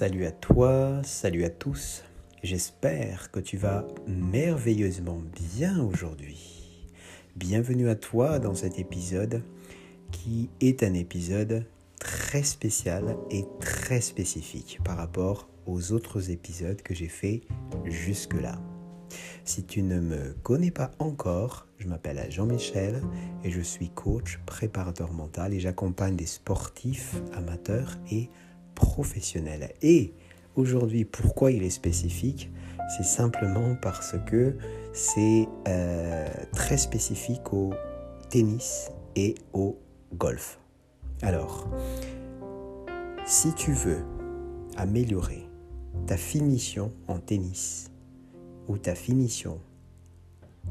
Salut à toi, salut à tous. J'espère que tu vas merveilleusement bien aujourd'hui. Bienvenue à toi dans cet épisode qui est un épisode très spécial et très spécifique par rapport aux autres épisodes que j'ai fait jusque-là. Si tu ne me connais pas encore, je m'appelle Jean-Michel et je suis coach préparateur mental et j'accompagne des sportifs amateurs et professionnel. Et aujourd'hui, pourquoi il est spécifique? C'est simplement parce que c'est euh, très spécifique au tennis et au golf. Alors, si tu veux améliorer ta finition en tennis ou ta finition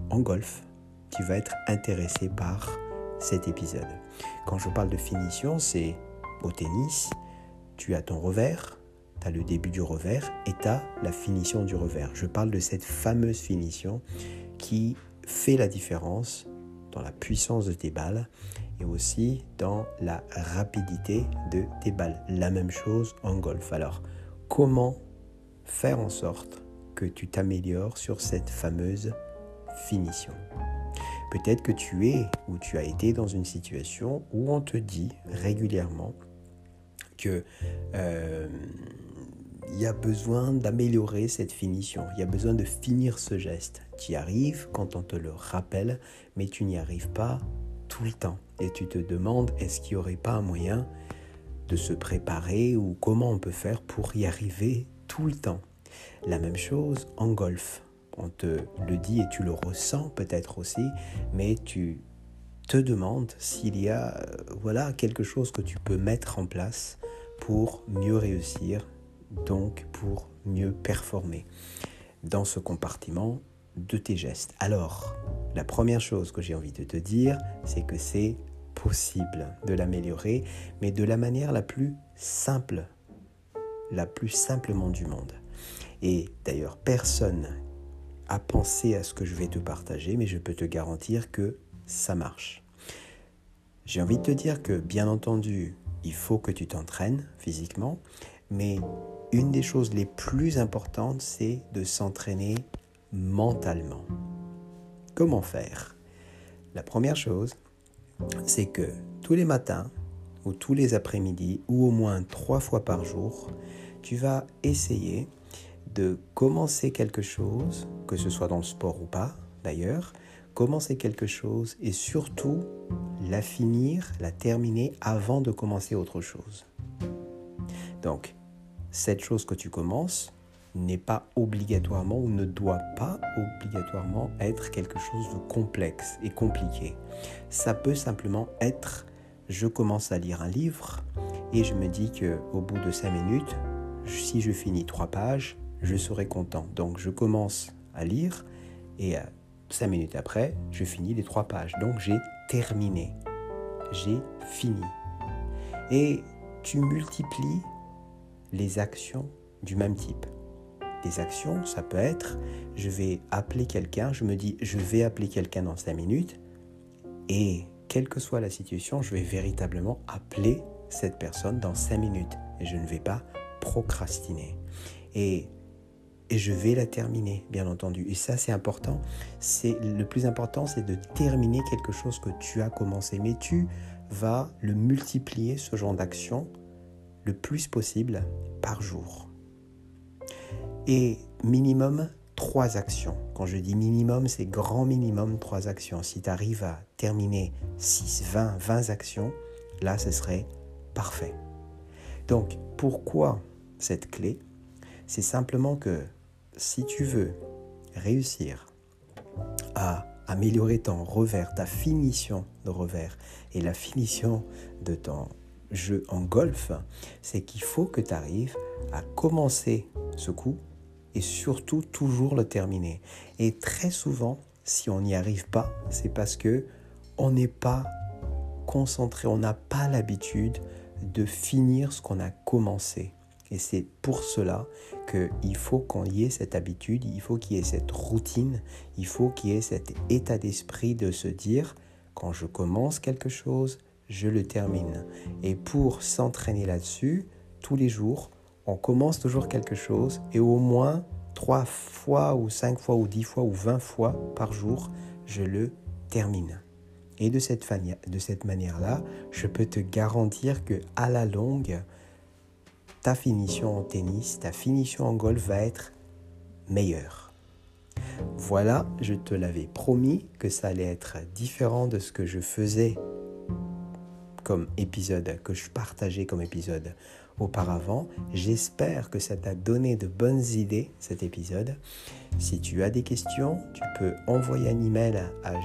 en golf, tu vas être intéressé par cet épisode. Quand je parle de finition, c'est au tennis, tu as ton revers, tu as le début du revers et tu as la finition du revers. Je parle de cette fameuse finition qui fait la différence dans la puissance de tes balles et aussi dans la rapidité de tes balles. La même chose en golf. Alors, comment faire en sorte que tu t'améliores sur cette fameuse finition? Peut-être que tu es ou tu as été dans une situation où on te dit régulièrement que euh, il y a besoin d'améliorer cette finition, il y a besoin de finir ce geste. Tu y arrives quand on te le rappelle, mais tu n'y arrives pas tout le temps. Et tu te demandes, est-ce qu'il n'y aurait pas un moyen de se préparer ou comment on peut faire pour y arriver tout le temps? La même chose en golf. On te le dit et tu le ressens peut-être aussi, mais tu te demandes s'il y a euh, voilà quelque chose que tu peux mettre en place pour mieux réussir, donc pour mieux performer dans ce compartiment de tes gestes. Alors, la première chose que j'ai envie de te dire, c'est que c'est possible de l'améliorer, mais de la manière la plus simple, la plus simplement du monde. Et d'ailleurs, personne a pensé à ce que je vais te partager, mais je peux te garantir que ça marche. J'ai envie de te dire que, bien entendu, il faut que tu t'entraînes physiquement, mais une des choses les plus importantes, c'est de s'entraîner mentalement. Comment faire? La première chose, c'est que tous les matins ou tous les après-midi ou au moins trois fois par jour, tu vas essayer de commencer quelque chose, que ce soit dans le sport ou pas d'ailleurs, commencer quelque chose et surtout la finir, la terminer avant de commencer autre chose. Donc, cette chose que tu commences n'est pas obligatoirement ou ne doit pas obligatoirement être quelque chose de complexe et compliqué. Ça peut simplement être je commence à lire un livre et je me dis que au bout de cinq minutes, si je finis trois pages, je serai content. Donc je commence à lire et euh, cinq minutes après, je finis les trois pages. Donc j'ai terminé j'ai fini. Et tu multiplies les actions du même type. Des actions, ça peut être, je vais appeler quelqu'un, je me dis, je vais appeler quelqu'un dans 5 minutes, et quelle que soit la situation, je vais véritablement appeler cette personne dans 5 minutes, et je ne vais pas procrastiner. Et et je vais la terminer, bien entendu. Et ça, c'est important. C'est le plus important, c'est de terminer quelque chose que tu as commencé. Mais tu vas le multiplier ce genre d'action le plus possible par jour. Et minimum trois actions. Quand je dis minimum, c'est grand minimum trois actions. Si tu arrives à terminer 6, 20, 20 actions, là, ce serait parfait. Donc, pourquoi cette clé? C'est simplement que si tu veux réussir à améliorer ton revers, ta finition de revers et la finition de ton jeu en golf, c'est qu'il faut que tu arrives à commencer ce coup et surtout toujours le terminer. Et très souvent, si on n'y arrive pas, c'est parce que on n'est pas concentré, on n'a pas l'habitude de finir ce qu'on a commencé. Et c'est pour cela qu'il faut qu'on y ait cette habitude, il faut qu'il y ait cette routine, il faut qu'il y ait cet état d'esprit de se dire, quand je commence quelque chose, je le termine. Et pour s'entraîner là-dessus, tous les jours, on commence toujours quelque chose et au moins trois fois ou cinq fois ou dix fois ou vingt fois par jour, je le termine. Et de cette, de cette manière-là, je peux te garantir que à la longue, ta finition en tennis, ta finition en golf va être meilleure. Voilà, je te l'avais promis que ça allait être différent de ce que je faisais comme épisode, que je partageais comme épisode auparavant. J'espère que ça t'a donné de bonnes idées cet épisode. Si tu as des questions, tu peux envoyer un email à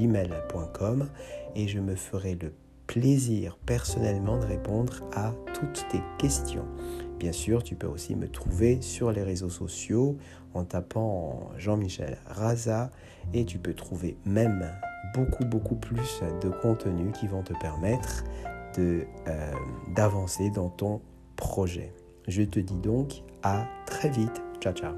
gmail.com et je me ferai le plaisir personnellement de répondre à toutes tes questions. Bien sûr, tu peux aussi me trouver sur les réseaux sociaux en tapant Jean-Michel Raza et tu peux trouver même beaucoup beaucoup plus de contenu qui vont te permettre euh, d'avancer dans ton projet. Je te dis donc à très vite. Ciao ciao.